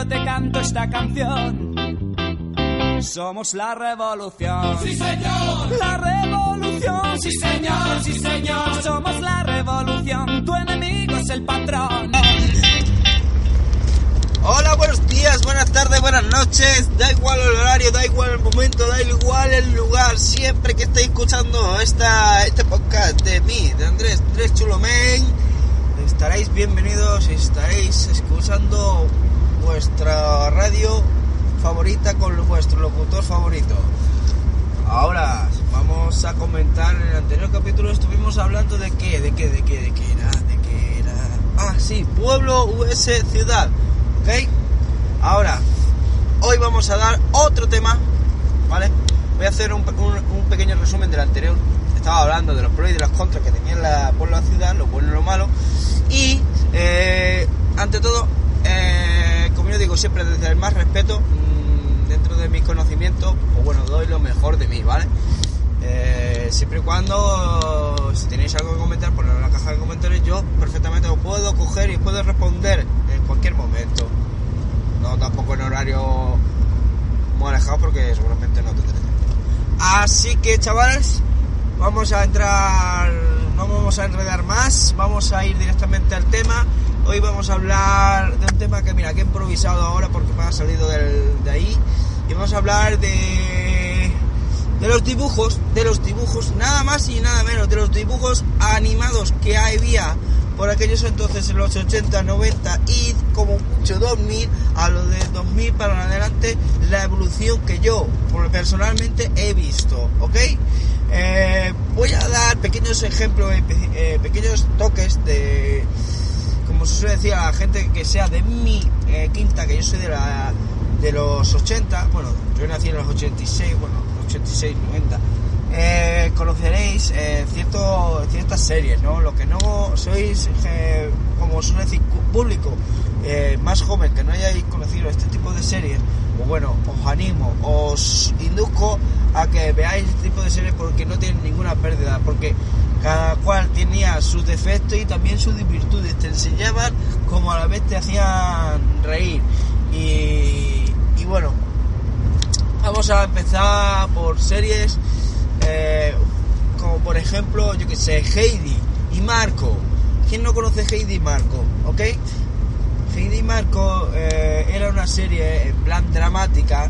Yo te canto esta canción. Somos la revolución. Sí, señor. La revolución. Sí, señor, sí, señor. Somos la revolución. Tu enemigo es el patrón. Hola, buenos días, buenas tardes, buenas noches. Da igual el horario, da igual el momento, da igual el lugar. Siempre que estéis escuchando esta, este podcast de mí, de Andrés, Andrés Chulomén, estaréis bienvenidos y estaréis escuchando vuestra radio favorita con vuestro locutor favorito. Ahora vamos a comentar. En el anterior capítulo estuvimos hablando de qué, de qué, de qué, de qué era, de qué era. Ah, sí, pueblo US ciudad. ¿Ok? Ahora, hoy vamos a dar otro tema, ¿vale? Voy a hacer un, pequeño resumen del anterior. Estaba hablando de los pros y de los contras que tenía la pueblo ciudad, lo bueno y lo malo. Y, eh, ante todo, eh, digo siempre, desde el más respeto, dentro de mis conocimientos, pues bueno, doy lo mejor de mí, ¿vale? Eh, siempre y cuando, si tenéis algo que comentar, ponedlo en la caja de comentarios, yo perfectamente os puedo coger y puedo responder en cualquier momento. No tampoco en horario muy alejado porque seguramente no tendré tiempo. Así que chavales, vamos a entrar, no vamos a enredar más, vamos a ir directamente al tema. Hoy vamos a hablar de un tema que mira, que he improvisado ahora porque me ha salido del, de ahí. Y vamos a hablar de, de los dibujos, de los dibujos, nada más y nada menos, de los dibujos animados que había por aquellos entonces en los 80, 90 y como mucho 2000, a lo de 2000 para adelante, la evolución que yo personalmente he visto, ¿ok? Eh, voy a dar pequeños ejemplos, eh, pequeños toques de como se suele decir a la gente que sea de mi eh, quinta, que yo soy de la de los 80, bueno, yo nací en los 86, bueno, 86, 90, eh, conoceréis eh, cierto, ciertas series, ¿no? Lo que no sois, eh, como suele decir, público más joven que no hayáis conocido este tipo de series, pues bueno, os animo, os induzco a que veáis este tipo de series porque no tienen ninguna pérdida, porque cada cual tenía sus defectos y también sus virtudes, te enseñaban como a la vez te hacían reír. Y, bueno, vamos a empezar por series eh, como por ejemplo, yo que sé, Heidi y Marco. ¿Quién no conoce Heidi y Marco? ¿Ok? Heidi y Marco eh, era una serie en plan dramática.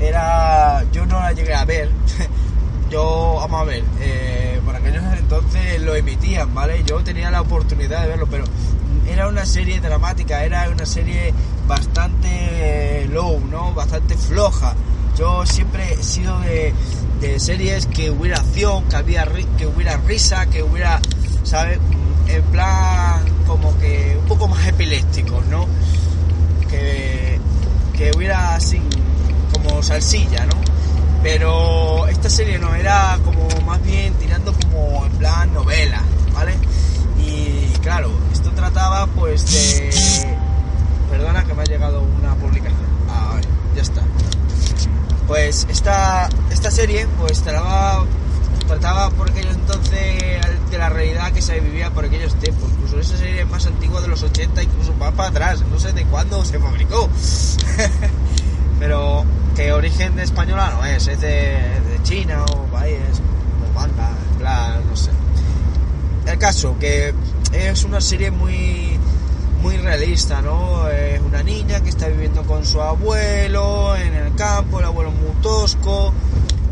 Era. Yo no la llegué a ver. yo, vamos a ver, eh, por aquellos entonces lo emitían, ¿vale? Yo tenía la oportunidad de verlo, pero era una serie dramática, era una serie bastante low, ¿no? Bastante floja. Yo siempre he sido de, de series que hubiera acción, que, había, que hubiera risa, que hubiera, ¿sabes? En plan, como que un poco más epilépticos, ¿no? Que, que hubiera así, como salsilla, ¿no? Pero esta serie no, era como más bien tirando como en plan novela, ¿vale? Y claro, esto trataba pues de... Perdona que me ha llegado una publicación. Ah, ya está. Pues esta, esta serie pues trataba, trataba por aquellos entonces de la realidad que se vivía por aquellos tiempos. Incluso esa serie más antigua de los 80, incluso más para atrás. No sé de cuándo se fabricó. Pero que origen de española no es, es de, China o país, o banda, plan, no sé. El caso que es una serie muy muy realista, ¿no? Es una niña que está viviendo con su abuelo en el campo, el abuelo es muy tosco,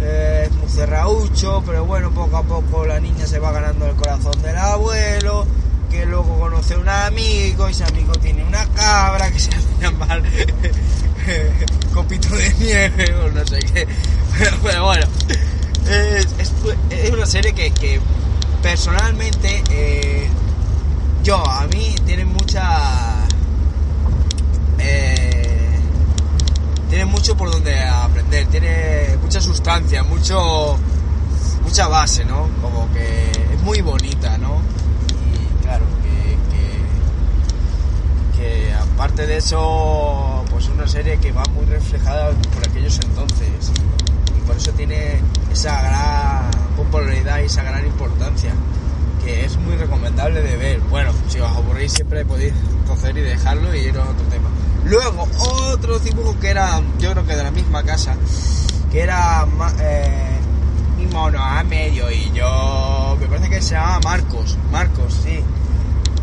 eh, cerraucho, pero bueno, poco a poco la niña se va ganando el corazón del abuelo, que luego conoce a un amigo, y ese amigo tiene una cabra que se hace llamar copito de nieve o no sé qué, pero, bueno, es, es- es una serie que, que personalmente... eh, yo, a mí tiene mucha. Tiene mucho por donde aprender, tiene mucha sustancia, mucho. mucha base, ¿no? Como que es muy bonita, ¿no? Y claro, que. que, que aparte de eso, pues es una serie que va muy reflejada por aquellos entonces. Y, por eso tiene esa gran popularidad y esa gran importancia que es muy recomendable de ver. Bueno, si os aburrís siempre podéis coger y dejarlo y ir a otro tema. Luego, otro dibujo que era, yo creo que de la misma casa, que era eh, mi mono a medio y yo, me parece que se llama Marcos, Marcos, sí.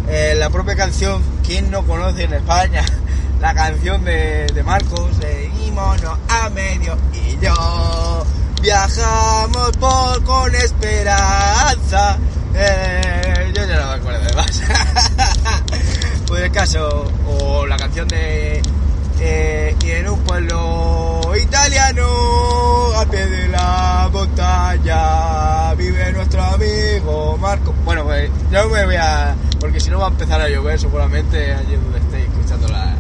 Eh, la propia canción, ¿quién no conoce en España? La canción de, de Marcos, de mi mono a medio y yo viajamos por con esperanza. Eh, yo ya no me acuerdo de más. el caso, o la canción de eh, y en un pueblo italiano a pie de la montaña vive nuestro amigo Marco. Bueno, pues yo me voy a. porque si no va a empezar a llover seguramente allí donde estéis escuchando la.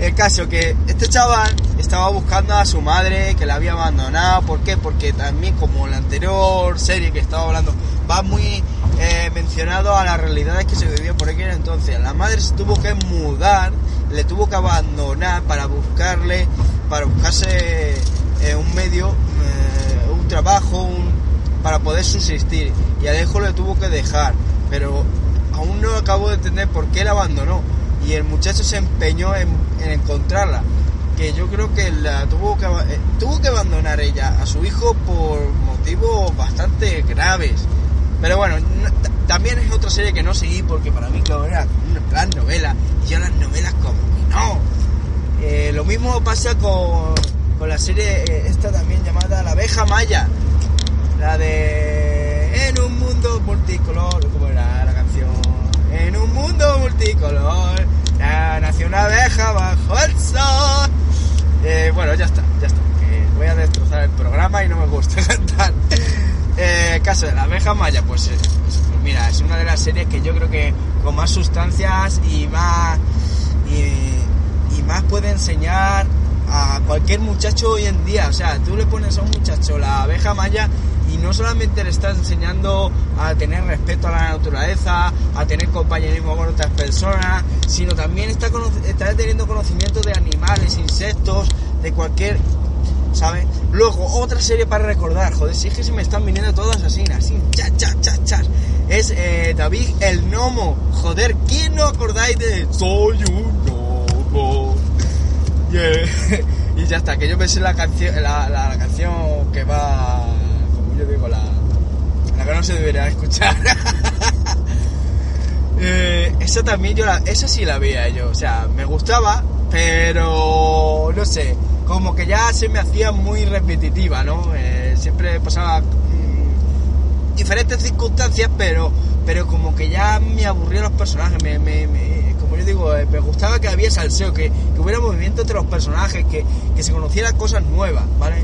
El caso que este chaval estaba buscando a su madre que la había abandonado. ¿Por qué? Porque también como la anterior serie que estaba hablando va muy eh, mencionado a las realidades que se vivían por aquel entonces. La madre se tuvo que mudar, le tuvo que abandonar para buscarle, para buscarse eh, un medio, eh, un trabajo, para poder subsistir. Y a hijo le tuvo que dejar. Pero aún no acabo de entender por qué la abandonó. Y el muchacho se empeñó en, en encontrarla. Que yo creo que la que, eh, tuvo que abandonar ella a su hijo por motivos bastante graves. Pero bueno, no- ta- también es otra serie que no seguí porque para mí claro, era una plan novela. Y yo las novelas como que no. Eh, lo mismo pasa con, con la serie eh, esta también llamada La abeja maya. La de En un mundo multicolor, ¿cómo era la canción? En un mundo multicolor, ya nació una abeja bajo el sol. Eh, bueno, ya está, ya está. voy a destrozar el programa y no me gusta cantar. Eh, caso de la abeja maya, pues, eh, pues, mira, es una de las series que yo creo que con más sustancias y más y, más puede enseñar a cualquier muchacho hoy en día. O sea, tú le pones a un muchacho la abeja maya y no solamente le estás enseñando a tener respeto a la naturaleza, a tener compañerismo con otras personas, sino también está, está teniendo conocimiento de animales, insectos, de cualquier ¿sabes? Luego, otra serie para recordar, joder, si es que se me están viniendo todas así, así, cha, cha, cha, cha. Es eh, David el Gnomo. Joder, ¿quién no acordáis de Soy un? Yeah. Y ya está, que yo me sé la canción, la, la- la canción que va, como yo digo, la, la que no se debería escuchar. Eh, esa también yo la, esa sí la veía yo, o sea, me gustaba, pero no sé, como que ya se me hacía muy repetitiva, ¿no? Eh, siempre pasaba mm, diferentes circunstancias, pero pero como que ya me aburrían los personajes, me, como yo digo, eh, me gustaba que había salseo, que, que hubiera movimiento entre los personajes, que, que se conocieran cosas nuevas, ¿vale?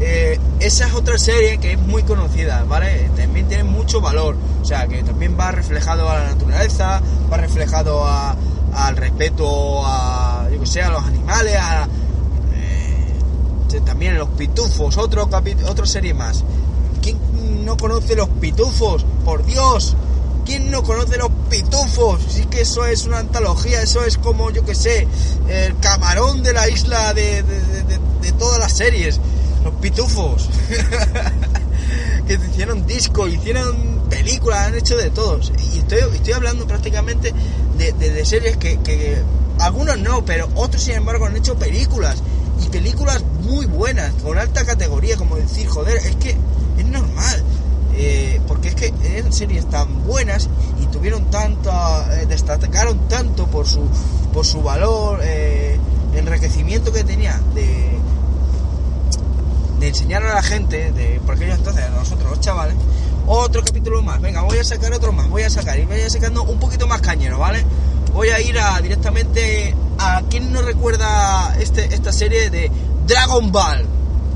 Eh, esa es otra serie que es muy conocida, ¿vale? También tiene mucho valor, o sea, que también va reflejado a la naturaleza, va reflejado al respeto a, yo a los animales, a, también los pitufos, otro otra serie más. ¿Quién no conoce los pitufos? Por Dios, ¿quién no conoce los pitufos? Sí que eso es una antología, eso es como, yo que sé, el camarón de la isla de, de- todas las series. Los pitufos. que hicieron disco, hicieron películas, han hecho de todos. Y estoy, estoy hablando prácticamente de, de- series que algunos no, pero otros sin embargo han hecho películas. Películas muy buenas, con alta categoría, como decir, joder, es que es normal. eh, porque es que eran series tan buenas y tuvieron tanto, eh, destacaron tanto por su, por su valor, eh, enriquecimiento que tenía de, de enseñar a la gente, de, por aquellos entonces, a nosotros los chavales, otro capítulo más, venga, voy a sacar otro más, voy a sacar, y voy a sacando un poquito más cañero, ¿vale? Voy a ir a, directamente a quien no recuerda este, esta serie de Dragon Ball,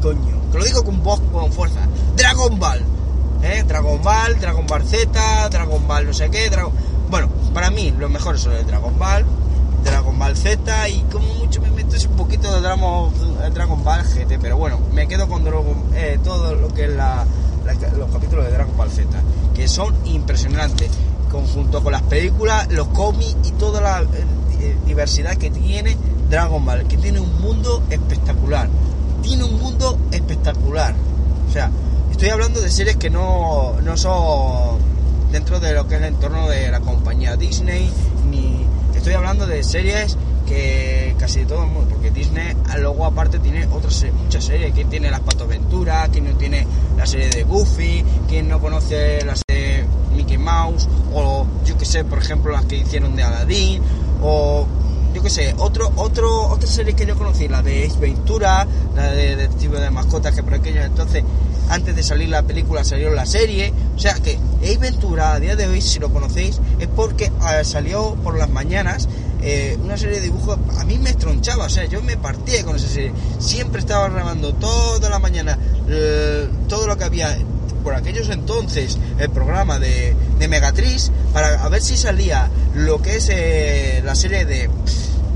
coño, que lo digo con voz, con fuerza, Dragon Ball, ¿eh? Dragon Ball, Dragon Ball Z, Dragon Ball no sé qué, Dragon... Bueno, para mí lo mejor son el Dragon Ball, Dragon Ball Z y como mucho me meto es un poquito de Dragon, Dragon Ball GT, pero bueno, me quedo con Dragon- eh, todo lo que es la, la- los capítulos de Dragon Ball Z, que son impresionantes, conjunto con las películas, los cómics y toda la eh, eh, diversidad que tiene Dragon Ball, que tiene un mundo espectacular, tiene un mundo espectacular, o sea, estoy hablando de series que no, no son dentro de lo que es el entorno de la compañía Disney, ni estoy hablando de series que casi todo el mundo, porque Disney luego aparte tiene otras muchas series, quien tiene las Patoventuras, quien no tiene la serie de Goofy, quien no conoce la serie de Mickey O yo que sé, por ejemplo las que hicieron de Aladdin, o yo que sé, otro, otro, otra serie que yo conocí, la de Ace Ventura, la de Detective de Mascotas, que por aquellos entonces, antes de salir la película, salió la serie. O sea que Ace Ventura, a día de hoy, si lo conocéis, es porque eh, salió por las mañanas eh, una serie de dibujos. A mí me estronchaba, o sea, yo me partía con esa serie. Siempre estaba grabando toda la mañana eh, todo lo que había por aquellos entonces el programa de, de para a ver si salía lo que es eh, la serie de,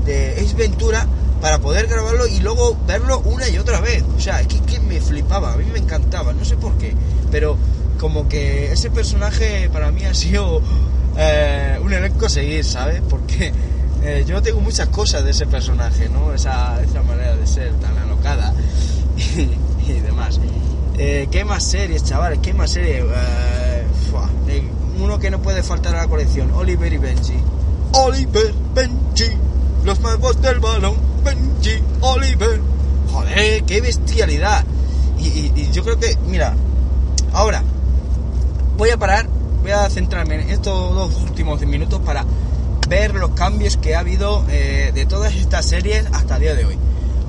de Ace Ventura para poder grabarlo y luego verlo una y otra vez. O sea, es que, me flipaba, a mí me encantaba, no sé por qué, pero como que ese personaje para mí ha sido eh, un elenco seguir, ¿sabes? Porque eh, yo tengo muchas cosas de ese personaje, ¿no? Esa, esa manera de ser tan alocada. Eh, ¿Qué más series, chavales? ¿Qué más series? Eh, eh, uno que no puede faltar a la colección, Oliver y Benji. Oliver, Benji, los magos del balón, Benji, Oliver. Joder, qué bestialidad. Y, y- y yo creo que, mira, ahora voy a parar, voy a centrarme en estos dos últimos minutos para ver los cambios que ha habido eh, de todas estas series hasta el día de hoy.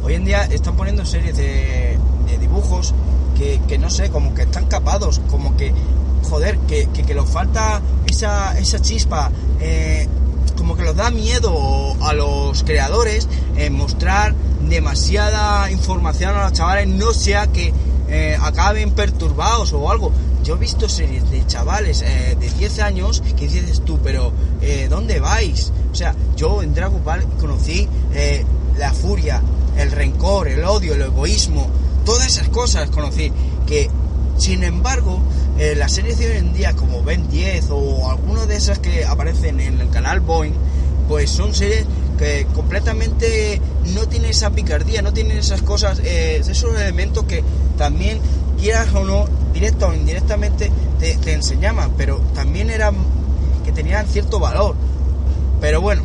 Hoy en día están poniendo series de, de dibujos que, que no sé, como que están capados, como que, joder, que, que, les falta esa, esa chispa, eh, como que los da miedo a los creadores eh, mostrar demasiada información a los chavales, no sea que eh, acaben perturbados o algo. Yo he visto series de chavales eh, de 10 años que dices tú, pero eh, ¿dónde vais? O sea, yo en Dragon Ball conocí eh, la furia, el rencor, el odio, el egoísmo, todas esas cosas conocí. Que, sin embargo, eh, las series de hoy en día, como Ben 10 o alguna de esas que aparecen en el canal Boeing, pues son series que completamente no tienen esa picardía, no tienen esas cosas, eh, esos elementos que también, quieras o no, directa o indirectamente, te, enseñaban, pero también eran que tenían cierto valor. Pero bueno,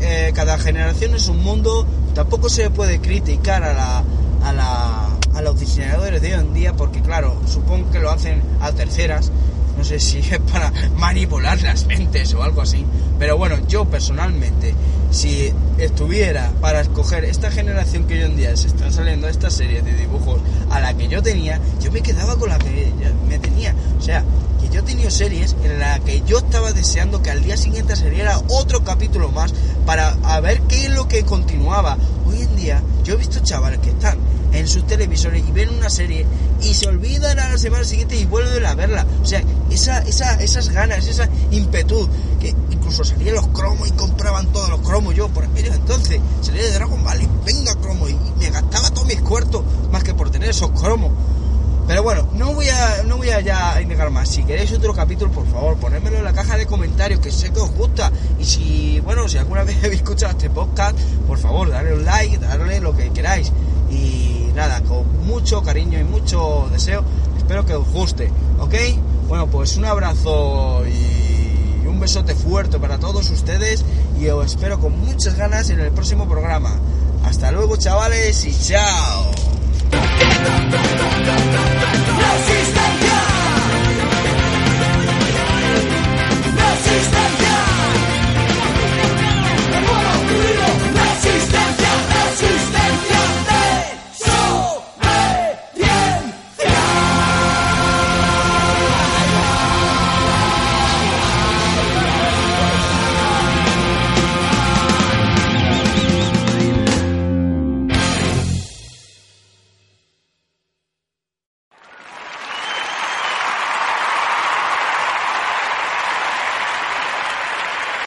eh, cada generación es un mundo, tampoco se puede criticar a la, a la a los diseñadores de hoy en día porque claro, supongo que lo hacen a terceras, no sé si es para manipular las mentes o algo así, pero bueno, yo personalmente, si estuviera para escoger esta generación que hoy en día se están saliendo estas series de dibujos a la que yo tenía, yo me quedaba con la que me tenía, o sea, que yo he tenido series en la que yo estaba deseando que al día siguiente saliera otro capítulo más para a ver qué es lo que continuaba. Hoy en día yo he visto chavales que están en sus televisores y ven una serie y se olvidan a la semana siguiente y vuelven a verla. O sea, esa, esa, esas ganas, esa impetud, que incluso salían los cromos y compraban todos los cromos. Yo, por aquellos entonces, salía de Dragon Ball y venga cromo y me gastaba todos mis cuartos más que por tener esos cromos. Pero bueno, no voy a no voy a ya indicar más. Si queréis otro capítulo, por favor, ponérmelo en la caja de comentarios, que sé que os gusta. Y si, bueno, si alguna vez habéis escuchado este podcast, por favor, darle un like, darle lo que queráis. Y nada, con mucho cariño y mucho deseo, espero que os guste, ¿ok? Bueno, pues un abrazo y un besote fuerte para todos ustedes y os espero con muchas ganas en el próximo programa. Hasta luego, chavales, y chao. No existe